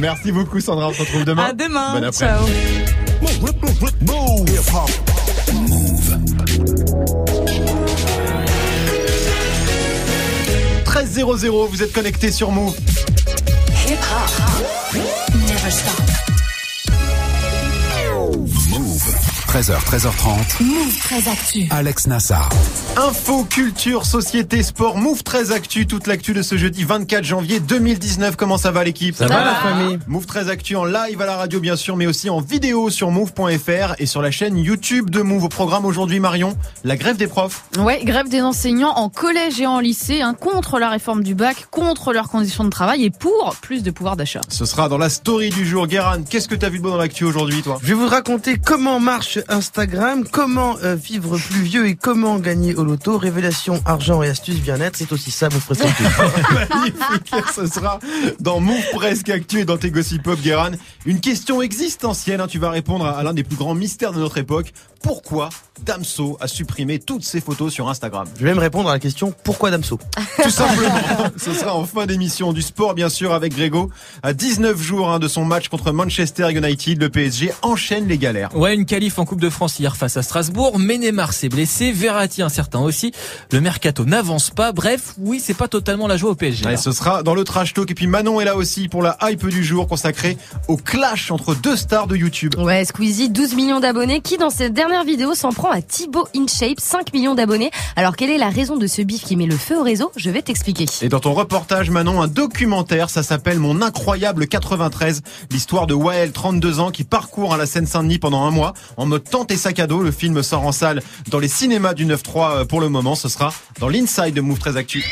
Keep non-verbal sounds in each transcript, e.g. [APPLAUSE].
Merci beaucoup Sandra, on se retrouve demain. À demain. Bon après. Ciao. 13 00, vous êtes connectés sur Move. Hip hop. Never stop. 13h, 13h30. Move très actu. Alex Nassar. Info, culture, société, sport, Move 13 Actu, toute l'actu de ce jeudi 24 janvier 2019. Comment ça va l'équipe? Ça va, la famille? Move 13 Actu en live à la radio bien sûr, mais aussi en vidéo sur move.fr et sur la chaîne YouTube de Move. Au programme aujourd'hui Marion, la grève des profs. Ouais, grève des enseignants en collège et en lycée, hein, contre la réforme du bac, contre leurs conditions de travail et pour plus de pouvoir d'achat. Ce sera dans la story du jour. Guéran, qu'est-ce que t'as vu de beau dans l'actu aujourd'hui toi? Je vais vous raconter comment marche Instagram, comment euh, vivre plus vieux et comment gagner au loto? Révélation, argent et astuces bien-être, c'est aussi ça, vous préférez. [LAUGHS] Magnifique, ce sera dans Move Presque Actu et dans tes Gossip Pop, Guéran. Une question existentielle, hein, tu vas répondre à l'un des plus grands mystères de notre époque. Pourquoi Damso a supprimé toutes ses photos sur Instagram Je vais même répondre à la question pourquoi Damso? Tout simplement. [LAUGHS] Ce sera en fin d'émission du sport, bien sûr, avec Grégo. À 19 jours hein, de son match contre Manchester United, le PSG enchaîne les galères. Ouais, une qualif en Coupe de France hier face à Strasbourg, mais Neymar s'est blessé, Verratti incertain aussi. Le mercato n'avance pas. Bref, oui, c'est pas totalement la joie au PSG. Ouais, ce sera dans le trash talk. Et puis Manon est là aussi pour la hype du jour consacrée au clash entre deux stars de YouTube. Ouais, Squeezie, 12 millions d'abonnés, qui dans cette dernière vidéo s'en prend à Thibaut InShape, 5 millions d'abonnés. Alors quelle est la raison de ce bif qui met le feu au réseau? Je vais t'expliquer. Et dans ton reportage, Manon, un documentaire, ça s'appelle Mon incroyable 93, l'histoire de Wael, 32 ans, qui parcourt à la Seine-Saint-Denis pendant un mois en mode tente et sac à dos. Le film sort en salle dans les cinémas du 9-3 pour le moment. Ce sera dans l'Inside de Move 13 Actu.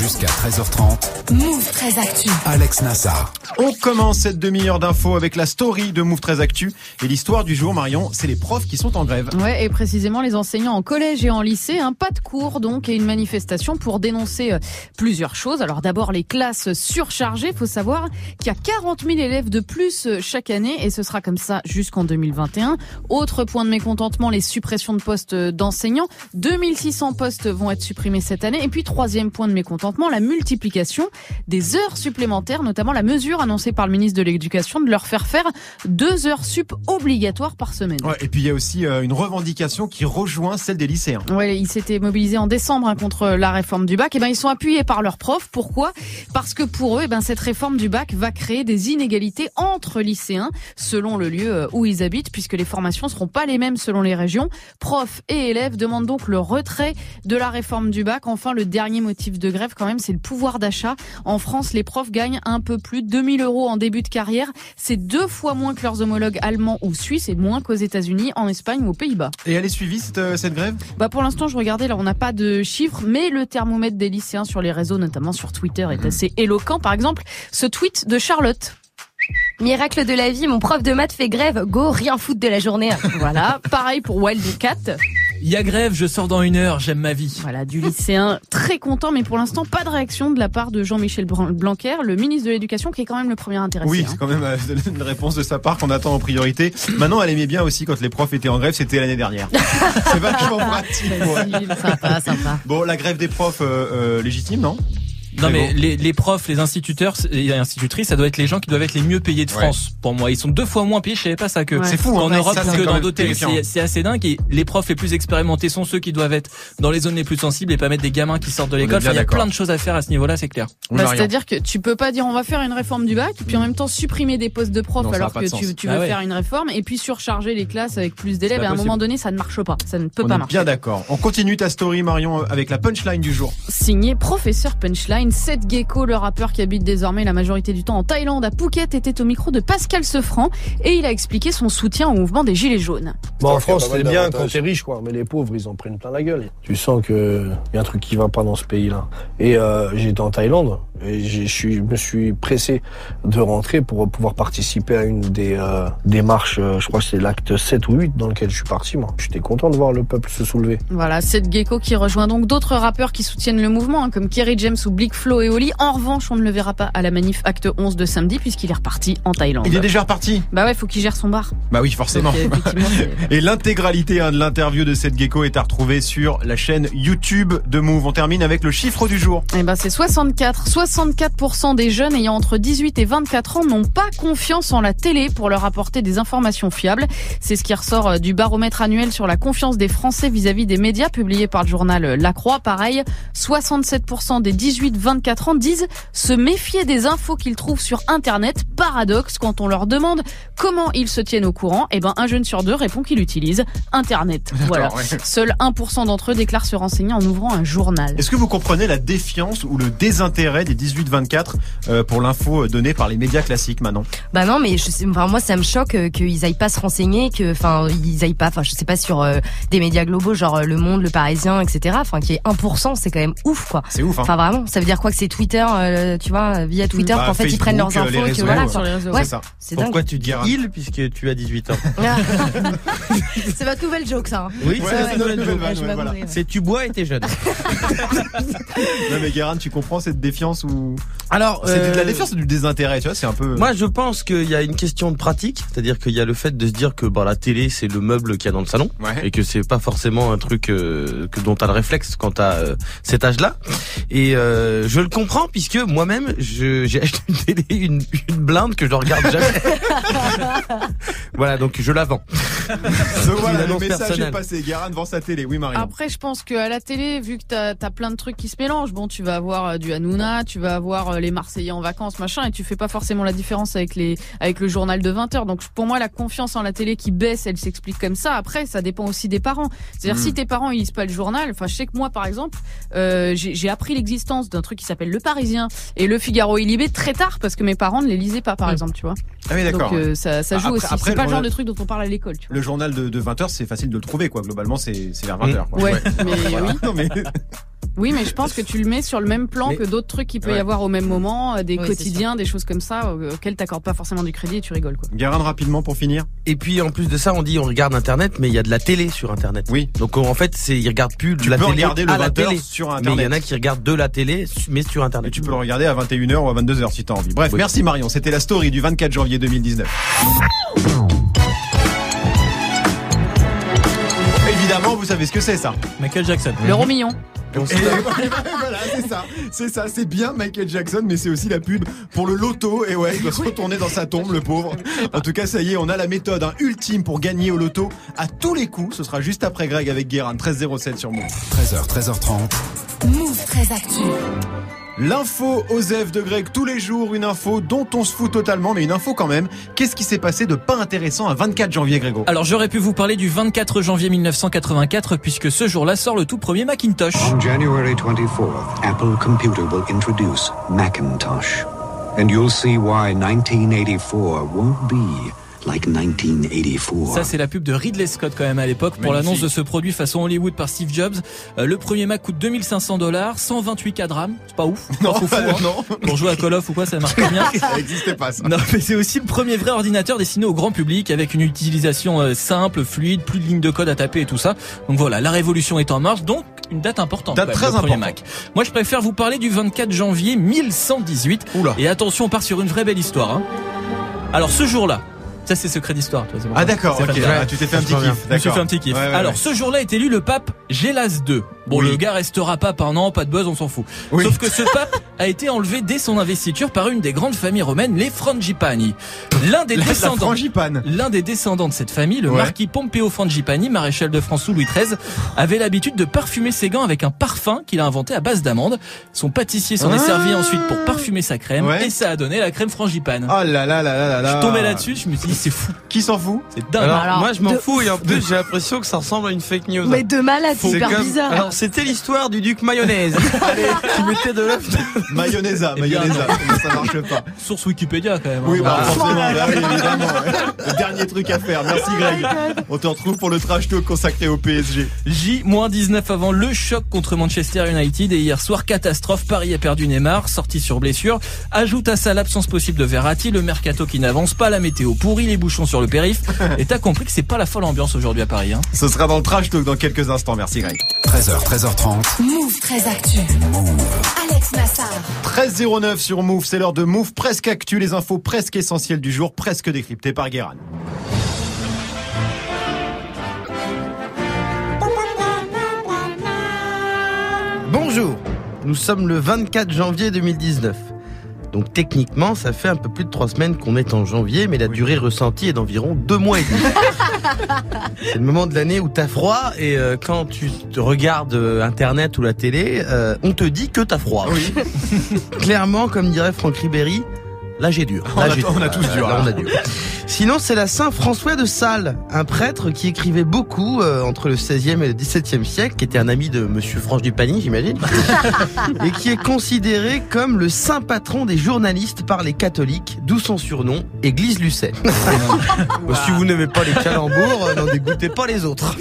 Jusqu'à 13h30. Move très actu. Alex Nassar. On commence cette demi-heure d'infos avec la story de Move 13 Actu. Et l'histoire du jour, Marion, c'est les profs qui sont en grève. Ouais, et précisément les enseignants en collège et en lycée, un pas de cours donc et une manifestation pour dénoncer euh, plusieurs choses. Alors d'abord les classes surchargées, faut savoir qu'il y a 40 000 élèves de plus euh, chaque année et ce sera comme ça jusqu'en 2021. Autre point de mécontentement, les suppressions de postes d'enseignants. 2600 postes vont être supprimés cette année. Et puis troisième point de mécontentement, la multiplication des heures supplémentaires, notamment la mesure annoncée par le ministre de l'Éducation de leur faire faire deux heures sup obligatoires par semaine. Ouais, et puis il y a aussi euh, une revendication qui rejoint celle des lycéens. Ouais, ils s'étaient mobilisés en décembre hein, contre la réforme du bac. Et ben ils sont appuyés par leurs profs. Pourquoi? Parce que pour eux, eh ben cette réforme du bac va créer des inégalités entre lycéens selon le lieu euh, où ils habitent, puisque les formations seront pas les mêmes selon les régions. Profs et élèves demandent donc le retrait de la réforme du bac. Enfin, le dernier motif de grève, quand même, c'est le pouvoir d'achat. En France, les profs gagnent un peu plus de 2000 euros en début de carrière. C'est deux fois moins que leurs homologues allemands ou suisses et moins qu'aux États-Unis, en Espagne ou aux Pays-Bas. Et elle est suivie cette, euh, cette grève? Bah pour l'instant, je regardais, là, on n'a pas de chiffres, mais le thermomètre des lycéens sur les réseaux, notamment sur Twitter, est assez éloquent. Par exemple, ce tweet de Charlotte. Miracle de la vie, mon prof de maths fait grève, go, rien foutre de la journée. Voilà, pareil pour Wildcat. Il y a grève, je sors dans une heure, j'aime ma vie. Voilà, du lycéen très content, mais pour l'instant, pas de réaction de la part de Jean-Michel Blanquer, le ministre de l'Éducation, qui est quand même le premier intéressé. Oui, hein. c'est quand même euh, [LAUGHS] une réponse de sa part qu'on attend en priorité. Maintenant, elle aimait bien aussi quand les profs étaient en grève, c'était l'année dernière. [LAUGHS] c'est vachement pratique. Facile, sympa, sympa. Bon, la grève des profs euh, euh, légitime, non? Non Très mais bon. les, les profs, les instituteurs et institutrices, ça doit être les gens qui doivent être les mieux payés de Ouais. France pour moi. Ils sont deux fois moins payés, je savais pas ça que Ouais. C'est fou, en hein. Europe Ça, c'est que dans d'autres pays. C'est assez dingue et les profs les plus expérimentés sont ceux qui doivent être dans les zones les plus sensibles et pas mettre des gamins qui sortent de l'école. il y a plein de choses à faire à ce niveau-là, c'est clair. Oui, Bah. C'est-à-dire que tu peux pas dire on va faire une réforme du bac, puis en même temps supprimer des postes de profs Non, alors que tu, tu Ah veux ouais. faire une réforme, et puis surcharger les classes avec plus d'élèves. à un possible. moment donné, ça ne marche pas. Ça ne peut On pas marcher. bien d'accord. On continue ta story, Marion, avec la punchline du jour. Signé Professeur Punchline, Seth Gecko, le rappeur qui habite désormais la majorité du temps en Thaïlande à Phuket, était au micro de Pascal Sefranc et il a expliqué son soutien au mouvement des Gilets jaunes. Bon, en qu'il France, c'est bien quand t'es riche, quoi. Mais les pauvres, ils en prennent plein la gueule. Tu sens que y a un truc qui va pas dans ce pays-là. Et euh, j'étais en Thaïlande et je me suis pressé de rentrer pour pouvoir participer à une des, euh, des marches. euh, je crois que c'est l'acte 7 ou 8 dans lequel je suis parti, moi. J'étais content de voir le peuple se soulever. Voilà, Seth Gecko qui rejoint donc d'autres rappeurs qui soutiennent le mouvement, hein, comme Kerry James ou Blick Flo et Oli. En revanche, on ne le verra pas à la manif acte 11 de samedi puisqu'il est reparti en Thaïlande. Il est déjà reparti Bah ouais, faut qu'il gère son bar. Bah oui, forcément. Donc, euh, [LAUGHS] Et l'intégralité hein, de l'interview de cette gecko est à retrouver sur la chaîne YouTube de Move. On termine avec le chiffre du jour. Eh ben c'est 64. 64% des jeunes ayant entre 18 et 24 ans n'ont pas confiance en la télé pour leur apporter des informations fiables. C'est ce qui ressort euh, du baromètre annuel sur la confiance des Français vis-à-vis des médias publié par le journal La Croix. Pareil, 67% des 18-24 ans disent se méfier des infos qu'ils trouvent sur Internet. Paradoxe, quand on leur demande comment ils se tiennent au courant, eh ben un jeune sur deux répond qu'il utilise Internet. Voilà. ouais. Seul 1% d'entre eux déclarent se renseigner en ouvrant un journal. Est-ce que vous comprenez la défiance ou le désintérêt des 18-24 euh, pour l'info donnée par les médias classiques maintenant Bah non, mais je sais, enfin moi ça me choque euh, qu'ils aillent pas se renseigner, que enfin ils aillent pas, enfin je sais pas sur euh, des médias globaux genre euh, Le Monde, Le Parisien, etc. Enfin qui est 1%, c'est quand même ouf quoi. C'est ouf, hein Enfin vraiment, ça veut dire quoi que c'est Twitter, euh, tu vois, via Twitter Bah, qu'en fait ils prennent leurs Facebook, infos les et que réseaux, voilà. euh, sur les réseaux. Ouais. C'est ça. C'est dingue. Pourquoi tu dis il puisque tu as 18 ans [LAUGHS] [LAUGHS] c'est votre nouvelle joke ça. hein. Oui, Ouais, c'est notre joke. nouvelle voilà. mourir. C'est tu bois et t'es jeune. [LAUGHS] Non mais Guérin, tu comprends cette défiance ou Alors, c'est de la euh, défiance ou du désintérêt, tu vois, c'est un peu Moi, je pense qu'il y a une question de pratique, c'est-à-dire qu'il y a le fait de se dire que bah, la télé, c'est le meuble qu'il y a dans le salon, Ouais. et que c'est pas forcément un truc euh, que dont t'as le réflexe quand t'as euh, cet âge-là. Et euh, je le comprends puisque moi-même, j'ai acheté une télé, une, une blinde que je regarde jamais. [LAUGHS] voilà, donc je la vends. [LAUGHS] Donc voilà, le message personnelle. est passé. Guérin devant sa télé. Oui, Marion. Après, je pense qu'à la télé, vu que t'as as plein de trucs qui se mélangent, bon, tu vas avoir euh, du Hanouna, tu vas avoir euh, les Marseillais en vacances, machin, et tu fais pas forcément la différence avec les avec le journal de 20 heures. Donc pour moi, la confiance en la télé qui baisse, elle s'explique comme ça. Après, ça dépend aussi des parents. C'est-à-dire Mm. si tes parents ils lisent pas le journal, enfin, je sais que moi, par exemple, euh, j'ai appris l'existence d'un truc qui s'appelle Le Parisien et Le Figaro et Libé très tard parce que mes parents ne les lisaient pas, par exemple, tu vois. Ah oui, d'accord. Donc euh, ça, ça joue Après- aussi. C'est pas le genre de truc dont on parle à l'école. Le journal de, de 20h, c'est facile de le trouver, quoi. Globalement, c'est vers 20h. Quoi. Ouais, mais [LAUGHS] Voilà. oui. Non, mais Oui, mais je pense que tu le mets sur le même plan Mais- que d'autres trucs qu'il peut Ouais. y avoir au même moment, euh, des Oui, quotidiens, des choses comme ça, euh, auxquelles t'accordes pas forcément du crédit et tu rigoles, quoi. Guérin, rapidement pour finir. Et puis en plus de ça, on dit on regarde Internet, mais il y a de la télé sur Internet. Oui. Donc en fait, c'est ils regardent plus de Tu la peux télé regarder le à la 20h télé. sur Mais il Internet. y en a qui regardent de la télé, mais sur Et Internet. tu peux le regarder à 21h ou à 22h si t'as envie. Bref, Oui. merci Marion. C'était la story du 24 janvier 2019. Évidemment, vous savez ce que c'est ça. Michael Jackson. L'euro million. Et [LAUGHS] voilà, c'est ça, c'est ça, c'est bien Michael Jackson, mais c'est aussi la pub pour le loto. Et ouais, il doit se retourner dans sa tombe, le pauvre. En tout cas, ça y est, on a la méthode hein, ultime pour gagner au loto à tous les coups. Ce sera juste après Greg avec Guérin, 1307 sur Move. 13h, 13h30. Move très actu. L'info Osef de Greg tous les jours, une info dont on se fout totalement, mais une info quand même. Qu'est-ce qui s'est passé de pas intéressant à 24 janvier, Grégo? Alors j'aurais pu vous parler du 24 janvier 1984 puisque ce jour-là sort le tout premier Macintosh. On January 24th, Apple Computer will introduce Macintosh. And you'll see why 1984 won't be like 1984. Ça c'est la pub de Ridley Scott quand même à l'époque pour l'annonce de ce produit façon Hollywood par Steve Jobs. Euh, le premier Mac coûte 2500 dollars, 128 K de RAM, c'est pas ouf. Non, pas fou, hein. non, Pour jouer à Call of ou quoi ça marche très bien. [LAUGHS] ça n'existait pas ça. Non, mais c'est aussi le premier vrai ordinateur destiné au grand public avec une utilisation euh, simple, fluide, plus de lignes de code à taper et tout ça. Donc voilà, la révolution est en marche, donc une date importante. Date très le premier importante. Mac. Moi, je préfère vous parler du 24 janvier 1118. Oula. Et attention, on part sur une vraie belle histoire. hein. Alors ce jour-là, ça c'est secret d'histoire. toi, c'est pour Ah d'accord, ok. Ah, tu t'es fait un petit kiff. je me suis fait un petit kiff. Ouais, ouais, Alors, ouais. ce jour-là est élu le pape Gélas II. Bon, Oui. le gars restera pape un an, pas de buzz, on s'en fout. Oui. Sauf que ce [LAUGHS] pape a été enlevé dès son investiture par une des grandes familles romaines, les Frangipani. L'un des La, descendants. frangipane. L'un des descendants de cette famille, le Ouais. marquis Pompeo Frangipani, maréchal de France sous Louis XIII, avait l'habitude de parfumer ses gants avec un parfum qu'il a inventé à base d'amandes. Son pâtissier s'en est Ah. servi ensuite pour parfumer sa crème Ouais. et ça a donné la crème Frangipane. Oh là là là là là là. Je tombais là-dessus, je me suis dit c'est fou, Qui s'en fout c'est dingue. Alors, Alors, moi je m'en fous et en plus j'ai l'impression que ça ressemble à une fake news. Mais de malade, c'est C'est hyper comme- bizarre. Alors c'était l'histoire du duc mayonnaise. [LAUGHS] Allez, qui mettait de l'œuf. Mayonnaise, Eh mayonnaise, ça marche pas. Source Wikipédia quand même. hein. Oui, bah, forcément, bah oui, évidemment. ouais. Le dernier truc à faire. Merci Greg. On te retrouve pour le trash talk consacré au PSG. J-19 avant le choc contre Manchester United et hier soir catastrophe, Paris a perdu Neymar, sorti sur blessure. Ajoute à ça l'absence possible de Verratti, le mercato qui n'avance pas, la météo pourrie, les bouchons sur le périph. [LAUGHS] Et t'as compris que c'est pas la folle ambiance aujourd'hui à Paris. Hein. Ce sera dans le trash talk dans quelques instants. Merci Greg. 13h, 13h30. Move très actu. Alex Nassar. 13.09 sur Move, c'est l'heure de Move presque actu, les infos presque essentielles du jour, presque décryptées par Guérin. Bonjour. Nous sommes le 24 janvier 2019. Donc techniquement, ça fait un peu plus de trois semaines qu'on est en janvier, mais la durée ressentie est d'environ deux mois et demi. [LAUGHS] C'est le moment de l'année où t'as froid et euh, quand tu te regardes euh, internet ou la télé, euh, on te dit que t'as froid. Clairement, comme dirait Franck Ribéry, là j'ai dur. On Là, a- j'ai on a tous dur, Là, là. on a dur. [LAUGHS] Sinon, c'est la Saint François de Sales, un prêtre qui écrivait beaucoup euh, entre le 16e et le 17e siècle, qui était un ami de Monsieur Franche du Panier, j'imagine, [LAUGHS] et qui est considéré comme le saint patron des journalistes par les catholiques, d'où son surnom, Église Lucet. [LAUGHS] Si vous n'aimez pas les calembours, euh, n'en dégoûtez pas les autres.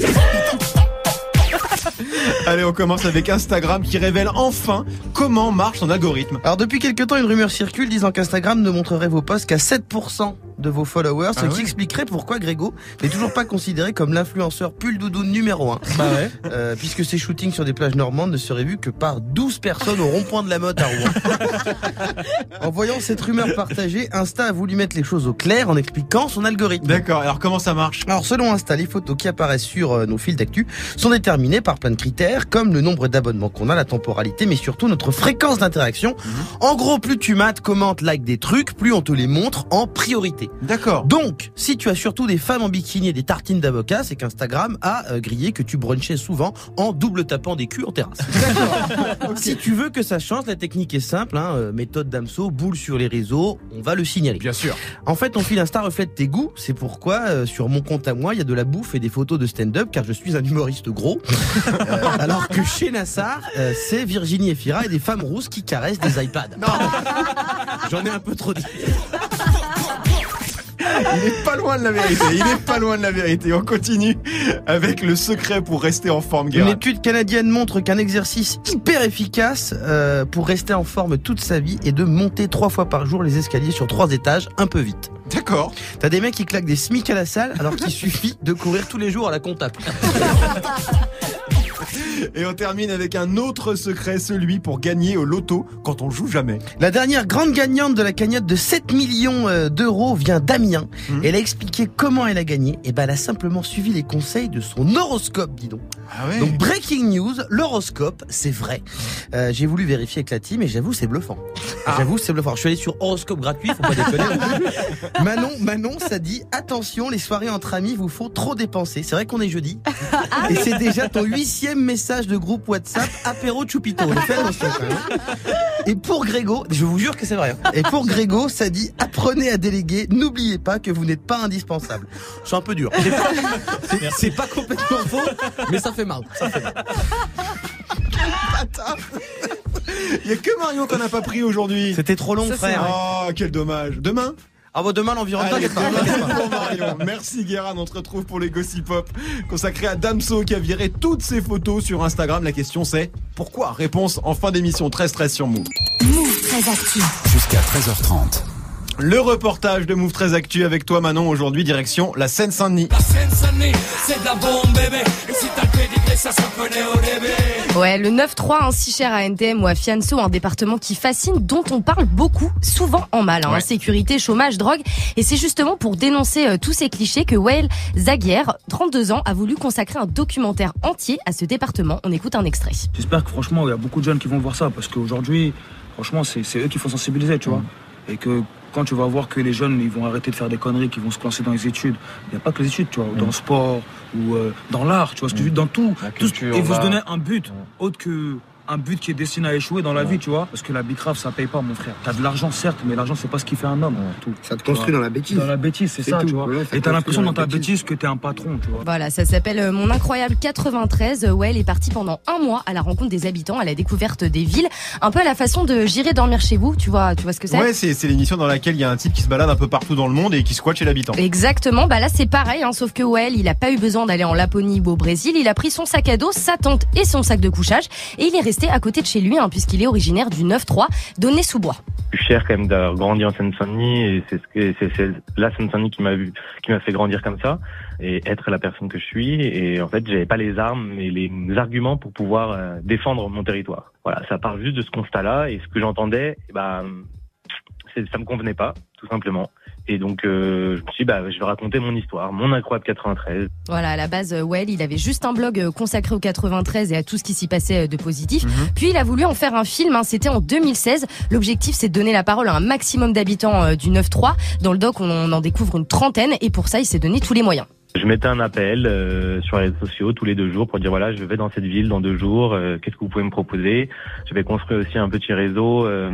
Allez, on commence avec Instagram qui révèle enfin comment marche son algorithme. Alors depuis quelque temps, une rumeur circule disant qu'Instagram ne montrerait vos posts qu'à 7% de vos followers, ce Ah qui expliquerait pourquoi Grégo n'est toujours pas considéré comme l'influenceur pull doudou numéro 1. Bah ouais. Euh, puisque ses shootings sur des plages normandes ne seraient vus que par 12 personnes au rond-point de la Motte à Rouen. [LAUGHS] en voyant cette rumeur partagée, Insta a voulu mettre les choses au clair en expliquant son algorithme. D'accord, alors comment ça marche? Alors selon Insta, les photos qui apparaissent sur euh, nos fils d'actu sont déterminées par plein de critères comme le nombre d'abonnements qu'on a, la temporalité, mais surtout notre fréquence d'interaction. En gros, plus tu mates, commentes, like des trucs, plus on te les montre en priorité. D'accord. Donc, si tu as surtout des femmes en bikini et des tartines d'avocat, c'est qu'Instagram a euh, grillé que tu brunchais souvent en double tapant des culs en terrasse. [LAUGHS] [LAUGHS] Si tu veux que ça change, la technique est simple, hein, euh, méthode d'Amso, boule sur les réseaux, on va le signaler. Bien sûr. En fait, ton fil Insta reflète tes goûts. C'est pourquoi euh, sur mon compte à moi, il y a de la bouffe et des photos de stand-up, car je suis un humoriste gros. [LAUGHS] Euh, alors que chez Nassar, euh, c'est Virginie Efira et des femmes rousses qui caressent des iPads. J'en ai un peu trop dit. Il est pas loin de la vérité. Il est pas loin de la vérité. On continue avec le secret pour rester en forme, Une étude canadienne montre qu'un exercice hyper efficace euh, pour rester en forme toute sa vie est de monter trois fois par jour les escaliers sur trois étages un peu vite. D'accord. T'as des mecs qui claquent des SMIC à la salle alors qu'il suffit de courir tous les jours à la comptable. [LAUGHS] Et on termine avec un autre secret, celui pour gagner au loto quand on joue jamais. La dernière grande gagnante de la cagnotte de 7 millions euh, d'euros vient d'Amiens. Mhm. Elle a expliqué comment elle a gagné. Et ben, elle a simplement suivi les conseils de son horoscope, dis donc. Ah Donc, breaking news, l'horoscope, c'est vrai. Euh, J'ai voulu vérifier avec la team et j'avoue, c'est bluffant. Ah. J'avoue, c'est bluffant. Je suis allé sur horoscope gratuit, faut pas déconner. [LAUGHS] Manon, Manon, ça dit, attention, les soirées entre amis vous font trop dépenser. C'est vrai qu'on est jeudi. Et c'est déjà ton huitième message de groupe WhatsApp, apéro chupito. On fait attention quand même. Et pour Grégo, je vous jure que c'est vrai. hein. Et pour Grégo, ça dit apprenez à déléguer. N'oubliez pas que vous n'êtes pas indispensable. C'est un peu dur. C'est pas, [LAUGHS] c'est- c'est pas complètement faux, mais ça fait mal. Ça fait mal. Il [LAUGHS] y a que Marion qu'on n'a pas pris aujourd'hui. C'était trop long, Ça, c'est frère. Oh, quel dommage. Demain Ah bah demain l'environnement. Merci Guérin, on te retrouve pour les Gossip Pop consacré à Damso qui a viré toutes ses photos sur Instagram. La question c'est pourquoi? Réponse en fin d'émission 13 13 sur Move. Move très actu. Jusqu'à 13h30. Le reportage de Move 13 Actu avec toi Manon aujourd'hui direction la Seine-Saint-Denis. Ouais, le 9-3, un si cher à NTM ou à Fianso, un département qui fascine, dont on parle beaucoup, souvent en mal. Hein, Ouais. Insécurité, chômage, drogue. Et c'est justement pour dénoncer euh, tous ces clichés que Wael Zaguerre, 32 ans, a voulu consacrer un documentaire entier à ce département. On écoute un extrait. J'espère que franchement, il y a beaucoup de jeunes qui vont voir ça parce qu'aujourd'hui, franchement, c'est c'est eux qui font sensibiliser, tu vois. Et que quand tu vas voir que les jeunes, ils vont arrêter de faire des conneries, qu'ils vont se lancer dans les études, il n'y a pas que les études, tu vois, dans le sport ou euh, dans l'art, tu vois, dire, dans tout. tout ce- et faut se donner un but autre que un but qui est destiné à échouer dans la vie, tu vois. Parce que la bicrave, ça paye pas, mon frère. T'as de l'argent, certes, mais l'argent, c'est pas ce qui fait un homme. Tout. Ça te construit dans la bêtise. Dans la bêtise, c'est ça, tout. tu vois. Ça et t'as l'impression dans ta bêtise que t'es un patron, tu vois. Voilà, ça s'appelle euh, Mon Incroyable 93. Euh, Ouais, elle est partie pendant un mois à la rencontre des habitants, à la découverte des villes. Un peu à la façon de J'irai dormir chez vous, tu vois, tu vois ce que c'est? Ouais, c'est c'est l'émission dans laquelle il y a un type qui se balade un peu partout dans le monde et qui squatte chez l'habitant. Exactement, bah là c'est pareil, hein, sauf que Well, il a pas eu besoin d'aller en Laponie ou au Brésil, il a pris son sac à dos, sa tente et son sac de couchage, et il est resté à côté de chez lui, hein, puisqu'il est originaire du 9-3, Donné-sous-Bois. Je suis fier quand même d'avoir grandi en Seine-Saint-Denis et c'est la Seine-Saint-Denis qui m'a fait grandir comme ça et être la personne que je suis et en fait j'avais pas les armes et les arguments pour pouvoir euh, défendre mon territoire. Voilà, ça part juste de ce constat-là et ce que j'entendais, c'est- ça me convenait pas tout simplement Et donc, euh, je me suis dit, bah, je vais raconter mon histoire, mon incroyable 93. Voilà, à la base, euh, Well, il avait juste un blog euh, consacré au 93 et à tout ce qui s'y passait euh, de positif. Mhm. Puis il a voulu en faire un film, hein, c'était en 2016. L'objectif, c'est de donner la parole à un maximum d'habitants euh, du 9-3. Dans le doc, on en découvre une trentaine et pour ça, il s'est donné tous les moyens. Je mettais un appel euh, sur les réseaux sociaux tous les deux jours pour dire voilà, je vais dans cette ville dans deux jours, euh, qu'est-ce que vous pouvez me proposer? J'avais construit aussi un petit réseau euh,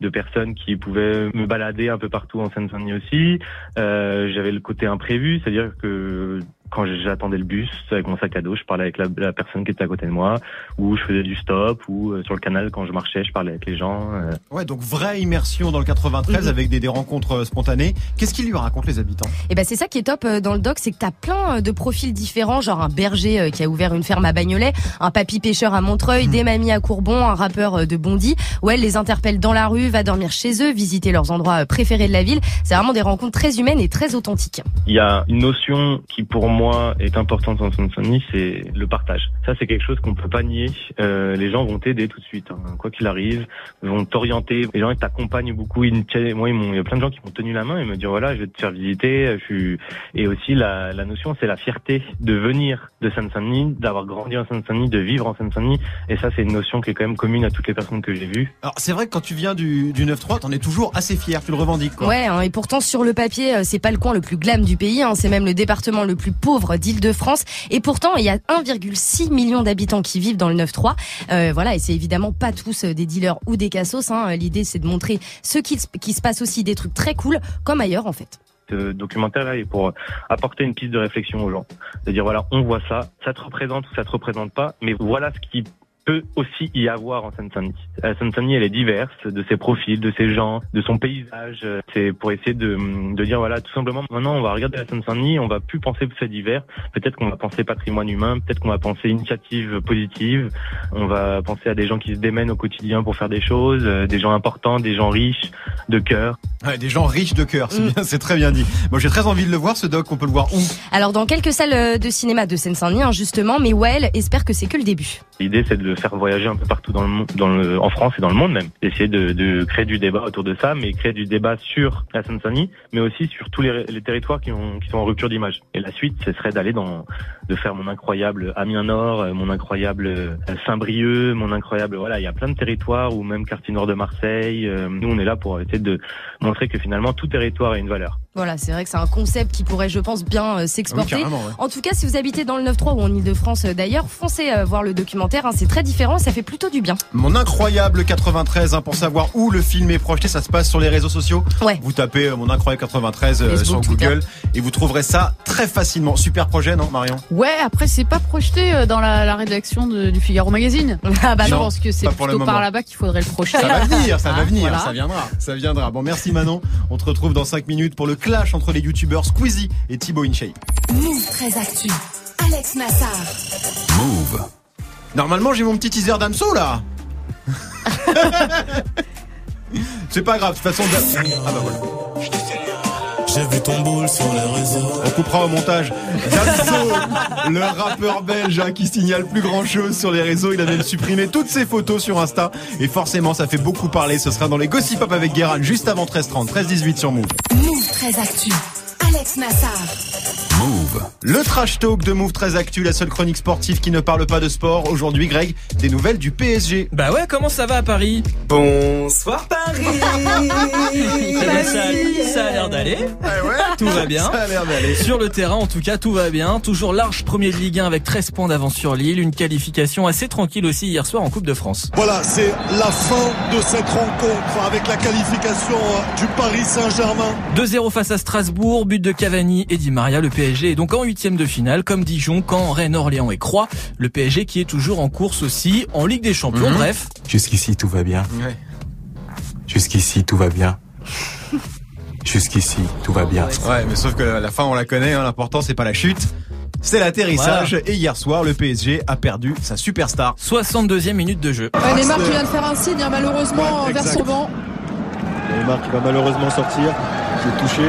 de personnes qui pouvaient me balader un peu partout en Seine-Saint-Denis aussi. Euh, J'avais le côté imprévu, c'est-à-dire que quand j'attendais le bus avec mon sac à dos, je parlais avec la, la personne qui était à côté de moi, ou je faisais du stop, ou euh, sur le canal quand je marchais, je parlais avec les gens. euh. Ouais, donc vraie immersion dans le 93 Mhm. avec des, des rencontres euh, spontanées. Qu'est-ce qu'ils lui racontent les habitants? Et ben c'est ça qui est top dans le doc, c'est que t'as plein de profils différents, genre un berger qui a ouvert une ferme à Bagnolet, un papy pêcheur à Montreuil, des mamies à Courbon, un rappeur de Bondy. Ouais, elle les interpelle dans la rue, va dormir chez eux, visiter leurs endroits préférés de la ville. C'est vraiment des rencontres très humaines et très authentiques. Il y a une notion qui pour moi est importante en Seine-Saint-Denis, c'est le partage. Ça c'est quelque chose qu'on peut pas nier. Euh, les gens vont t'aider tout de suite, hein. quoi qu'il arrive, vont t'orienter. Les gens ils t'accompagnent beaucoup. Ils, moi, ils il y a plein de gens qui m'ont tenu la main et me dire voilà, je vais te faire visiter. Je suis et aussi la, la notion c'est la fierté de venir de Seine-Saint-Denis, d'avoir grandi en Seine-Saint-Denis, de vivre en Seine-Saint-Denis. Et ça c'est une notion qui est quand même commune à toutes les personnes que j'ai vues. Alors c'est vrai que quand tu viens du, du 9-3, t'en es toujours assez fier, tu le revendiques quoi. Ouais, hein, et pourtant sur le papier, euh, c'est pas le coin le plus glam du pays, hein, c'est même le département le plus pauvre d'Île-de-France. Et pourtant, il y a 1,6 million d'habitants qui vivent dans le 9-3. Euh, voilà, et c'est évidemment pas tous euh, des dealers ou des cassos. Hein. L'idée, c'est de montrer ce qui, se- passe aussi des trucs très cool, comme ailleurs en fait. documentaire-là est pour apporter une piste de réflexion aux gens. C'est-à-dire, voilà, on voit ça, ça te représente ou ça te représente pas, mais voilà ce qui peut aussi y avoir en Seine-Saint-Denis. La Seine-Saint-Denis, elle est diverse de ses profils, de ses gens, de son paysage. C'est pour essayer de, de dire, voilà, tout simplement, maintenant, on va regarder la Seine-Saint-Denis, on va plus penser fait divers. Peut-être qu'on va penser patrimoine humain, peut-être qu'on va penser initiative positive. On va penser à des gens qui se démènent au quotidien pour faire des choses, euh, des gens importants, des gens riches, de cœur. Ouais, des gens riches de cœur, c'est Mm. bien, c'est très bien dit. Moi j'ai très envie de le voir ce doc, on peut le voir où? Alors dans quelques salles euh, de cinéma de Seine-Saint-Denis, hein, justement, mais Well espère que c'est que le début. L'idée, c'est de faire voyager un peu partout dans le dans le, en France et dans le monde même. Essayer de, de créer du débat autour de ça, mais créer du débat sur la Seine-Saint-Denis, mais aussi sur tous les, territoires qui, ont, qui sont en rupture d'image. Et la suite, ce serait d'aller dans, de faire mon incroyable Amiens Nord, mon incroyable euh, Saint-Brieuc, mon incroyable, voilà, il y a plein de territoires ou même quartier nord de Marseille. Euh, Nous, on est là pour essayer de montrer que finalement tout territoire a une valeur. Voilà, c'est vrai que c'est un concept qui pourrait, je pense, bien euh, s'exporter. Ah Oui, carrément, ouais. En tout cas, si vous habitez dans le 9-3 ou en Ile-de-France euh, d'ailleurs, foncez euh, voir le documentaire. hein, c'est très différent, ça fait plutôt du bien. Mon incroyable 93, hein, pour savoir où le film est projeté, ça se passe sur les réseaux sociaux. Ouais. Vous tapez euh, mon incroyable 93 euh, Facebook, sur Twitter. Google et vous trouverez ça très facilement. Super projet, non Marion? Ouais, après c'est pas projeté euh, dans la, la rédaction de- du Figaro Magazine. [LAUGHS] Ah bah Je non, pense que c'est pas pour le plutôt par là-bas qu'il faudrait le projeter. Ça va venir, ça va Ah, venir, voilà. ça viendra, ça viendra. Bon, merci Manon. On te retrouve dans 5 minutes pour le clash entre les youtubeurs Squeezie et Thibaut InShape. Move très actu. Alex Nassar. Move. Normalement, j'ai mon petit teaser d'Amso là. [LAUGHS] C'est pas grave, de toute façon. Ah bah voilà. J'ai vu ton boule sur les réseaux. On coupera au montage. Damso, le rappeur belge hein, qui signale plus grand chose sur les réseaux. Il a même supprimé toutes ses photos sur Insta. Et forcément, ça fait beaucoup parler. Ce sera dans les Gossip Up avec Guérin juste avant 13h30, 13h18 sur Move. Très actu. Alex Nassar. Move. Le trash talk de Move très actu, la seule chronique sportive qui ne parle pas de sport. Aujourd'hui, Greg, des nouvelles du PSG. Bah ouais, comment ça va à Paris? Bonsoir Paris. [LAUGHS] Eh ben, ça, ça a l'air d'aller. Tout va bien. Ça a l'air d'aller. Sur le terrain, en tout cas, tout va bien. Toujours large premier de Ligue 1 avec 13 points d'avance sur Lille. Une qualification assez tranquille aussi hier soir en Coupe de France. Voilà, c'est la fin de cette rencontre avec la qualification euh, du Paris Saint-Germain. 2-0 face à Strasbourg, but de Cavani et Di Maria. Le PSG est donc en huitième de finale, comme Dijon, Caen, Rennes, Orléans et Croix. Le PSG qui est toujours en course aussi en Ligue des Champions. Mhm. Bref, Jusqu'ici, tout va bien. Ouais. Jusqu'ici, tout va bien. Jusqu'ici, tout va bien. Ouais, mais sauf que la fin, on la connaît. hein. L'important, c'est pas la chute. C'est l'atterrissage. Et hier soir, le PSG a perdu sa superstar. 62e minute de jeu. Ouais, Neymar qui vient de faire un signe, hein, malheureusement, Ouais, vers son banc. Neymar qui va malheureusement sortir. J'ai touché.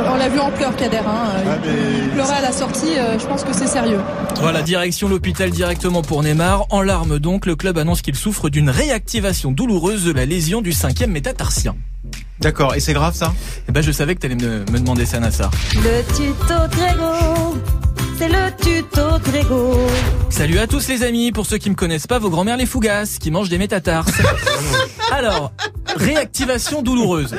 Euh, on l'a vu en pleurs, Kader. Hein. Ah, Il- mais- Il pleurait à la sortie, euh, je pense que c'est sérieux. Voilà, direction l'hôpital directement pour Neymar. En larmes donc, le club annonce qu'il souffre d'une réactivation douloureuse de la lésion du cinquième métatarsien. D'accord, et c'est grave ça? Eh ben, je savais que t'allais me, me demander ça, Nassar. Le tuto Grégo, c'est le tuto Grégo. Salut à tous les amis, pour ceux qui me connaissent pas, vos grand-mères les fougasses, qui mangent des métatarses. [LAUGHS] Alors, réactivation douloureuse.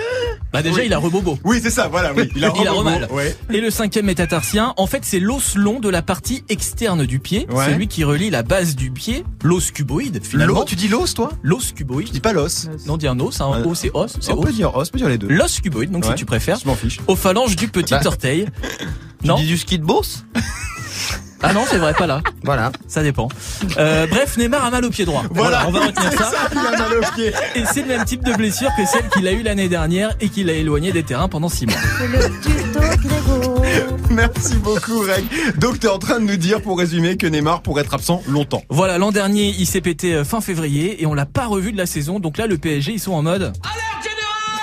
Bah déjà, il a rebobo. Oui, c'est ça, voilà, oui. Il a, [LAUGHS] rebobo, remal. ouais. Et le cinquième métatarsien, en fait, c'est l'os long de la partie externe du pied, Ouais. celui qui relie la base du pied, l'os cuboïde, finalement. Tu dis l'os, toi L'os cuboïde. Je dis pas l'os. Non, on dit un os, un Euh, os, c'est os, c'est On peut os. dire os, on peut dire les deux. L'os cuboïde, donc Ouais. si tu préfères. Je m'en fiche. Aux phalanges du petit Bah. orteil. Non Tu dis du ski de bourse [LAUGHS] Ah non, c'est vrai, pas là. Voilà. Ça dépend. Euh, bref, Neymar a mal au pied droit. Voilà, on va retenir ça. Il a mal au pied. Et c'est le même type de blessure que celle qu'il a eue l'année dernière et qu'il a éloigné des terrains pendant six mois. Merci beaucoup, Reg. Donc, t'es en train de nous dire, pour résumer, que Neymar pourrait être absent longtemps. Voilà, l'an dernier, il s'est pété euh, fin février et on l'a pas revu de la saison. Donc là, le PSG, ils sont en mode.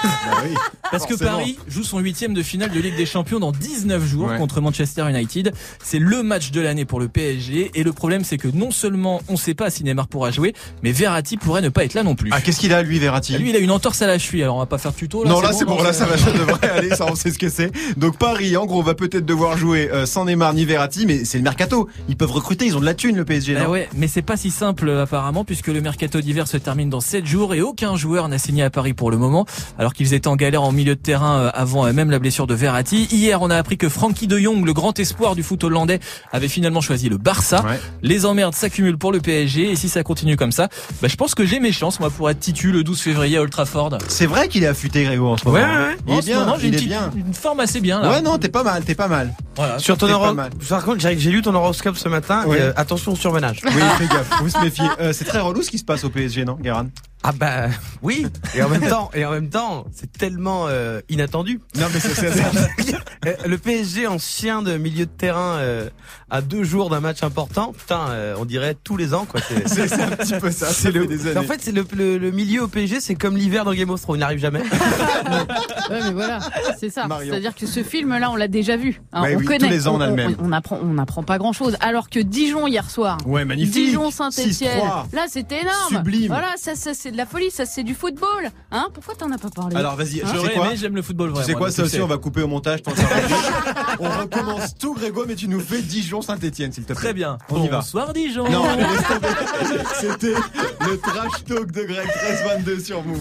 Ah oui. Parce que. Paris joue son huitième de finale de Ligue des Champions dans 19 jours Ouais. contre Manchester United. C'est le match de l'année pour le PSG. Et le problème, c'est que non seulement on sait pas si Neymar pourra jouer, mais Verratti pourrait ne pas être là non plus. Ah, qu'est-ce qu'il a, lui, Verratti Lui, il a une entorse à la cheville. Alors on va pas faire tuto là. non, là, c'est bon, là, ça va, ça devrait aller, ça, on sait ce que c'est. Donc, Paris, en gros, va peut-être devoir jouer euh, sans Neymar ni Verratti, mais c'est le mercato. Ils peuvent recruter, ils ont de la thune, le PSG. Eh non ouais, mais c'est pas si simple euh, apparemment puisque le mercato d'hiver se termine dans 7 jours et aucun joueur n'a signé à Paris pour le moment alors qu'ils étaient en galère en milieu de terrain euh, avant euh, même la blessure de Verratti. Hier, on a appris que Frankie de Jong, le grand espoir du foot hollandais, avait finalement choisi le Barça. Ouais. Les emmerdes s'accumulent pour le PSG et si ça continue comme ça, bah, je pense que j'ai mes chances moi pour être titu le 12 février à Old Trafford. C'est vrai qu'il est affûté, Grégo, en ce moment. Ouais, ouais, ouais. Il est bien, moment, j'ai il une, est petite- bien. une forme assez bien là. Ouais, non, t'es pas mal, t'es pas mal. Voilà. Sur ton T'es pas horo- mal. Par contre, j'ai j'ai lu ton horoscope ce matin. Ouais. et, euh, attention au surmenage. Oui, fais gaffe, faut se méfier. Euh, c'est très relou ce qui se passe au PSG, non, Guérin? Ah bah oui. Et en même temps, et en même temps, c'est tellement euh, inattendu. Non, mais c'est [LAUGHS] Le PSG en chien de milieu de terrain euh, à deux jours d'un match important, putain, euh, on dirait tous les ans quoi. C'est un petit peu ça, ça c'est fait le, en fait, c'est le, le, le milieu au PSG, c'est comme l'hiver dans Game of Thrones, il n'arrive jamais. [LAUGHS] Ouais, mais voilà, c'est ça. C'est-à-dire que ce film-là, on l'a déjà vu. hein, on oui, connaît. tous les ans, on a le on, même. on apprend, on apprend pas grand-chose. Alors que Dijon hier soir. Ouais, magnifique. Dijon Saint-Etienne. 6-3. Là, c'était énorme. Sublime. Voilà, ça, ça c'est de la folie, ça c'est du football. Hein Pourquoi t'en as pas parlé Alors vas-y, Hein J'aurais aimé, j'aime le football Tu vrai. sais moi, quoi, ça aussi, sais. on va couper au montage. tant que ça va. [LAUGHS] on recommence tout, Grégo, mais tu nous fais Dijon-Saint-Etienne, s'il te plaît. Très bien. On y va. Bonsoir Dijon. Non. [LAUGHS] C'était le trash talk de Greg 1322 sur Move.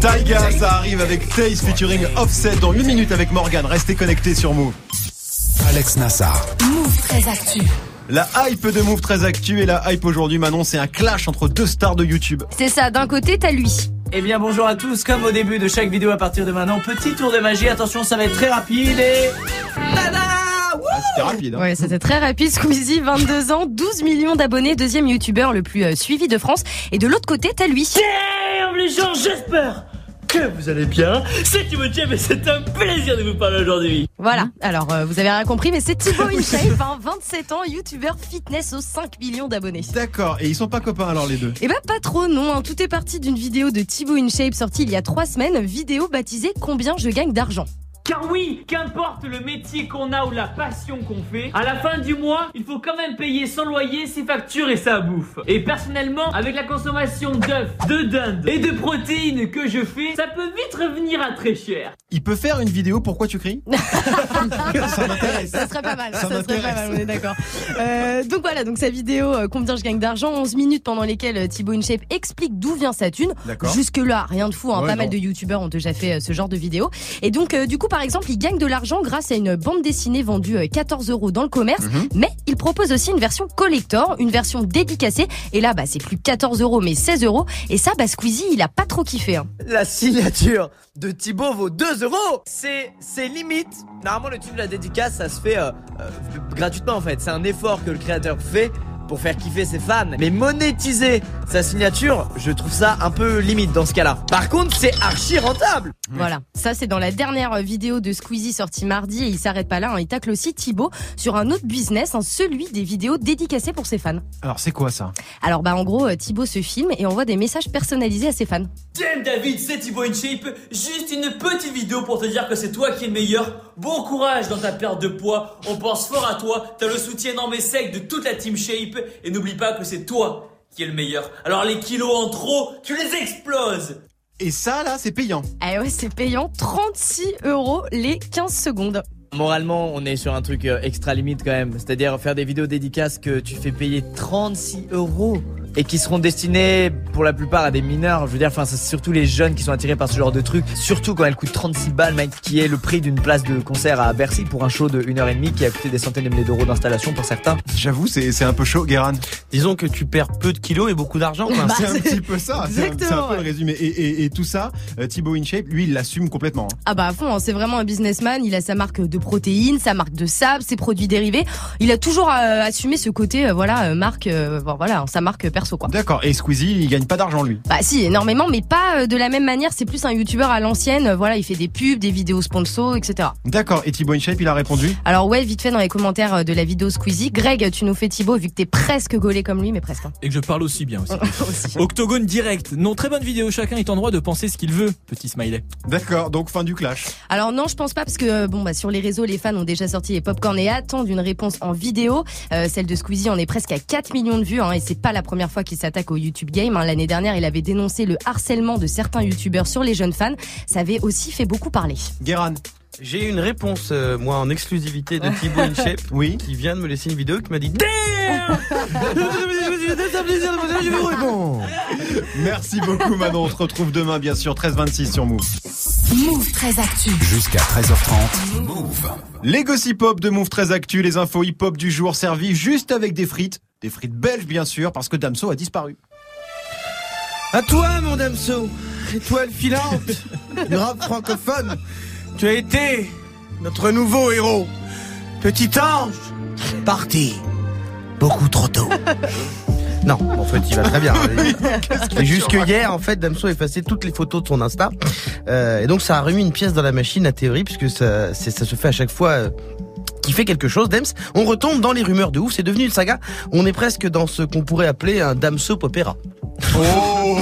Taiga, ça arrive avec Taze featuring Offset dans une minute avec Morgan. Restez connectés sur Move. Alex Nassar. Move très actu. La hype de Move très actu et la hype aujourd'hui, Manon, c'est un clash entre deux stars de YouTube. C'est ça, d'un côté, t'as lui. Eh bien bonjour à tous, comme au début de chaque vidéo à partir de maintenant, petit tour de magie, attention ça va être très rapide et... Ah, c'était rapide. hein. Ouais, c'était très rapide. Squeezie, 22 ans, 12 millions d'abonnés, deuxième youtubeur le plus euh, suivi de France. Et de l'autre côté, t'as lui. Damn les gens, j'espère que vous allez bien. C'est Thibaut Thiep et c'est un plaisir de vous parler aujourd'hui. Voilà, alors euh, vous avez rien compris, mais c'est Thibaut [LAUGHS] InShape, hein, 27 ans, youtubeur fitness aux 5 millions d'abonnés. D'accord, et ils sont pas copains alors les deux? Eh ben pas trop non, hein. tout est parti d'une vidéo de Thibaut InShape sortie il y a 3 semaines, vidéo baptisée Combien je gagne d'argent. Car oui, qu'importe le métier qu'on a ou la passion qu'on fait, à la fin du mois, il faut quand même payer son loyer, ses factures et sa bouffe. Et personnellement, avec la consommation d'œufs, de dinde et de protéines que je fais, ça peut vite revenir à très cher. Il peut faire une vidéo Pourquoi tu cries? [LAUGHS] Ça m'intéresse. Ça serait pas mal, Ça ça, serait pas mal, on est d'accord. Euh, donc voilà, donc sa vidéo euh, Combien je gagne d'argent, 11 minutes pendant lesquelles euh, Thibaut InShape explique d'où vient sa thune. D'accord. Jusque là, rien de fou, hein, Ouais, pas mal de youtubeurs ont déjà fait euh, ce genre de vidéo. Et donc euh, du coup par exemple, il gagne de l'argent grâce à une bande dessinée vendue euh, 14 euros dans le commerce, Mhm. mais il propose aussi une version collector, une version dédicacée. Et là, bah c'est plus 14 euros mais 16 euros. Et ça, bah Squeezie, il a pas trop kiffé. Hein. La signature de Thibaut vaut 2 euros C'est c'est limite. Normalement, le truc de la dédicace, ça se fait euh, euh, gratuitement en fait. C'est un effort que le créateur fait pour faire kiffer ses fans. Mais monétiser sa signature, je trouve ça un peu limite dans ce cas-là. Par contre, c'est archi rentable Voilà, ça c'est dans la dernière vidéo de Squeezie sortie mardi et il s'arrête pas là, hein. il tacle aussi Thibaut sur un autre business, hein, celui des vidéos dédicacées pour ses fans. Alors c'est quoi ça? Alors bah en gros euh, Thibaut se filme et envoie des messages personnalisés à ses fans. Tiens David, c'est Thibaut InShape. Juste une petite vidéo pour te dire que c'est toi qui es le meilleur. Bon courage dans ta perte de poids. On pense fort à toi. T'as le soutien énorme et sec de toute la team Shape. Et n'oublie pas que c'est toi qui est le meilleur. Alors les kilos en trop, tu les exploses Et ça, là, c'est payant. Ah ouais, c'est payant. 36 euros les 15 secondes. Moralement, on est sur un truc euh, extra limite quand même. C'est-à-dire faire des vidéos dédicaces que tu fais payer 36 euros et qui seront destinées pour la plupart à des mineurs. Je veux dire, enfin, c'est surtout les jeunes qui sont attirés par ce genre de truc. Surtout quand elle coûte 36 balles, mec, qui est le prix d'une place de concert à Bercy pour un show de 1h30 qui a coûté des centaines de milliers d'euros d'installation pour certains. J'avoue, c'est c'est un peu chaud, Guéran. Disons que tu perds peu de kilos et beaucoup d'argent. quoi. [LAUGHS] Bah, c'est un c'est- petit peu ça. C'est un, c'est un peu le résumé. Et, et- et tout ça, euh, Thibaut InShape, lui, il l'assume complètement. hein. Ah bah à fond, hein, c'est vraiment un businessman. Il a sa marque de protéines, sa marque de sable, ses produits dérivés. Il a toujours euh, assumé ce côté, euh, voilà, marque, euh, bon, voilà, sa marque perso quoi. D'accord. Et Squeezie, il gagne pas d'argent, lui? Bah si, énormément, mais pas euh, de la même manière. C'est plus un youtubeur à l'ancienne. euh, Voilà, il fait des pubs, des vidéos sponsors, etc. D'accord. Et Thibaut InShape, il a répondu? Alors ouais, vite fait dans les commentaires euh, de la vidéo Squeezie. Greg, tu nous fais Thibaut vu que t'es presque gaulé comme lui, mais presque. hein. Et que je parle aussi bien aussi. [LAUGHS] Aussi. Octogone direct. Non, très bonne vidéo. Chacun est en droit de penser ce qu'il veut. Petit smiley. D'accord. Donc, fin du clash. Alors non, je pense pas parce que bon bah sur les réseaux, les fans ont déjà sorti les popcorn et attendent une réponse en vidéo. Euh, celle de Squeezie en est presque à 4 millions de vues hein, et c'est pas la première fois qu'il s'attaque au YouTube Game. hein. L'année dernière, il avait dénoncé le harcèlement de certains youtubeurs sur les jeunes fans. Ça avait aussi fait beaucoup parler. Guéran. J'ai une réponse, euh, moi, en exclusivité de Thibaut [LAUGHS] InShape, Oui. qui vient de me laisser une vidéo qui m'a dit Damn Je vous. [LAUGHS] Merci beaucoup, Manon. On se retrouve demain, bien sûr, 13-26 sur Move. Move très actu. Jusqu'à 13h30. Move. Les gossip hop de Move très actu, les infos hip hop du jour servis juste avec des frites. Des frites belges, bien sûr, parce que Damso a disparu. À toi, mon Damso, étoile filante [LAUGHS] du rap francophone, tu as été notre nouveau héros. Petit ange, parti beaucoup trop tôt. [LAUGHS] Non, en fait, il va très bien. [LAUGHS] C'est juste que hier, en fait, Damso a effacé toutes les photos de son Insta. Euh, et donc, ça a remis une pièce dans la machine à théorie, puisque ça, c'est- ça se fait à chaque fois... qui fait quelque chose, Dems, on retombe dans les rumeurs de ouf, c'est devenu une saga, on est presque dans ce qu'on pourrait appeler un Damso opéra. Oh,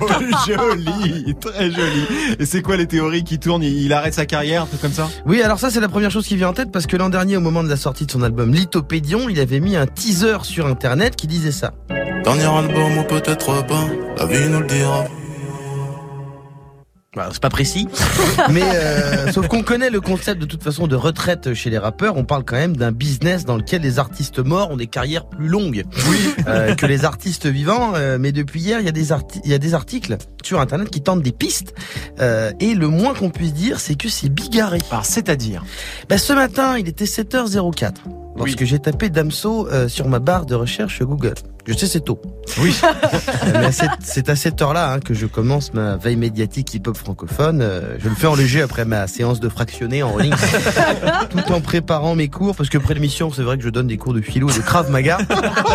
[LAUGHS] joli, très joli. Et c'est quoi les théories qui tournent? Il, il arrête sa carrière, un truc comme ça? Oui, alors ça c'est la première chose qui vient en tête parce que l'an dernier, au moment de la sortie de son album Lithopédion, il avait mis un teaser sur internet qui disait ça. Dernier album ou peut-être pas, la vie nous le dira. Bah, c'est pas précis, [LAUGHS] mais euh, sauf qu'on connaît le concept de toute façon de retraite chez les rappeurs. On parle quand même d'un business dans lequel les artistes morts ont des carrières plus longues euh, que les artistes vivants. Euh, mais depuis hier, il y a des arti- il y a des articles sur internet qui tentent des pistes. Euh, et le moins qu'on puisse dire, c'est que c'est bigarré. Alors, c'est-à-dire? Bah, Ce matin, il était 7h04. Lorsque j'ai tapé Damso euh, sur ma barre de recherche Google. Je sais, c'est tôt. Oui. [LAUGHS] Mais c'est à cette heure-là hein, que je commence ma veille médiatique hip-hop francophone. Euh, je le fais en léger après ma séance de fractionné en ligne, [LAUGHS] tout en préparant mes cours, parce que après l'émission, c'est vrai que je donne des cours de philo et de Krav Maga.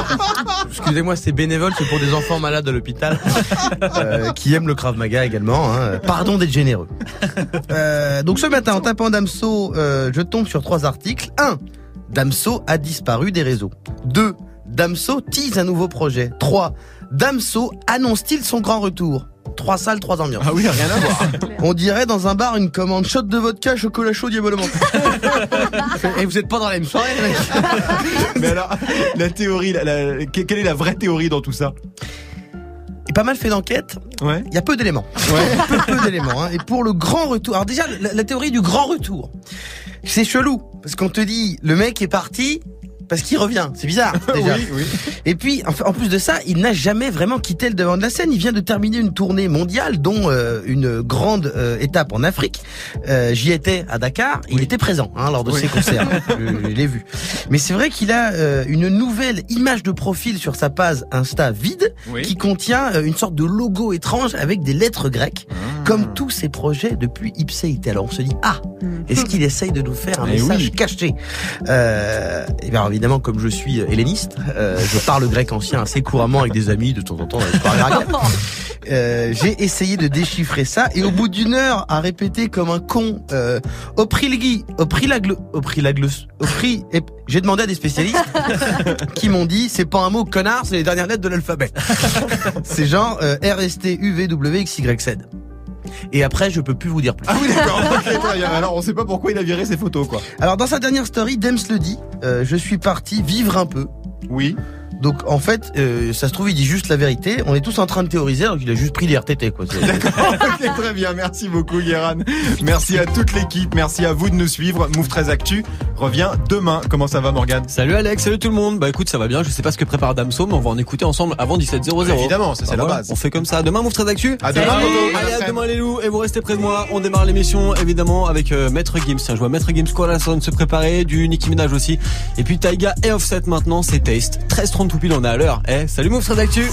[LAUGHS] Excusez-moi, c'est bénévole, c'est pour des enfants malades à l'hôpital, euh, qui aiment le Krav Maga également. Hein. Pardon d'être généreux. Euh, donc ce matin, en tapant Damso, euh, je tombe sur trois articles. 1. Damso a disparu des réseaux. 2. Damso tease un nouveau projet. 3. Damso annonce-t-il son grand retour? Trois salles, trois ambiances. Ah oui, rien à voir. [LAUGHS] On dirait dans un bar une commande shot de vodka, chocolat chaud, diabolement. [LAUGHS] Et vous êtes pas dans la même soirée, mecs. [LAUGHS] Mais alors, la théorie, la- la- que- quelle est la vraie théorie dans tout ça? Et pas mal fait d'enquête. Ouais. Il y a peu d'éléments. peu, peu d'éléments. hein. Et pour le grand retour, alors déjà la, la théorie du grand retour, c'est chelou parce qu'on te dit le mec est parti parce qu'il revient. C'est bizarre [LAUGHS] déjà. Oui, oui. Et puis, en plus de ça, il n'a jamais vraiment quitté le devant de la scène. Il vient de terminer une tournée mondiale, dont euh, une grande euh, étape en Afrique. Euh, J'y étais à Dakar. Il était présent hein, lors de Oui. ses concerts. [LAUGHS] je je l'ai vu. Mais c'est vrai qu'il a euh, une nouvelle image de profil sur sa page Insta vide, Oui. qui contient euh, une sorte de logo étrange avec des lettres grecques, Ah. comme tous ses projets depuis Ipséité. Alors on se dit, ah, est-ce qu'il essaye de nous faire un Eh message oui. caché? Euh, Et bien évidemment, comme je suis helléniste, euh, je parle grec ancien assez couramment avec des amis de temps en temps. [LAUGHS] Euh, j'ai essayé de déchiffrer ça et au bout d'une heure à répéter comme un con euh, oprilgi, oprilaglo, oprilaglus, opri, et j'ai demandé à des spécialistes [LAUGHS] qui m'ont dit c'est pas un mot connard, c'est les dernières lettres de l'alphabet. [LAUGHS] c'est genre euh, R S T U V W X Y Z. Et après, je peux plus vous dire plus. Ah oui, d'accord. [LAUGHS] Alors, on sait pas pourquoi il a viré ses photos, quoi. Alors dans sa dernière story, Dems le dit, euh, je suis parti vivre un peu. Oui. Donc en fait, euh, ça se trouve, il dit juste la vérité. On est tous en train de théoriser alors qu'il a juste pris les RTT. Quoi. [LAUGHS] Ok, très bien. Merci beaucoup, Guéran. Merci à toute l'équipe. Merci à vous de nous suivre. Move 13 Actu revient demain. Comment ça va, Morgane? Salut Alex, salut tout le monde. Bah écoute, ça va bien. Je sais pas ce que prépare Damso, mais on va en écouter ensemble avant 17h00. Bah, évidemment, ça, c'est la voilà, base. On fait comme ça. Demain, Move très Actu. À demain, Allez, à demain les loups. Et vous restez près de moi. On démarre l'émission évidemment avec euh, Maître Gims. Tiens, je vois Maître Gims Corazon se préparer, du Nicki Minaj aussi. Et puis Taiga et Offset maintenant, c'est Taste. 13 30 tout on est à l'heure. Eh, salut Move Actu.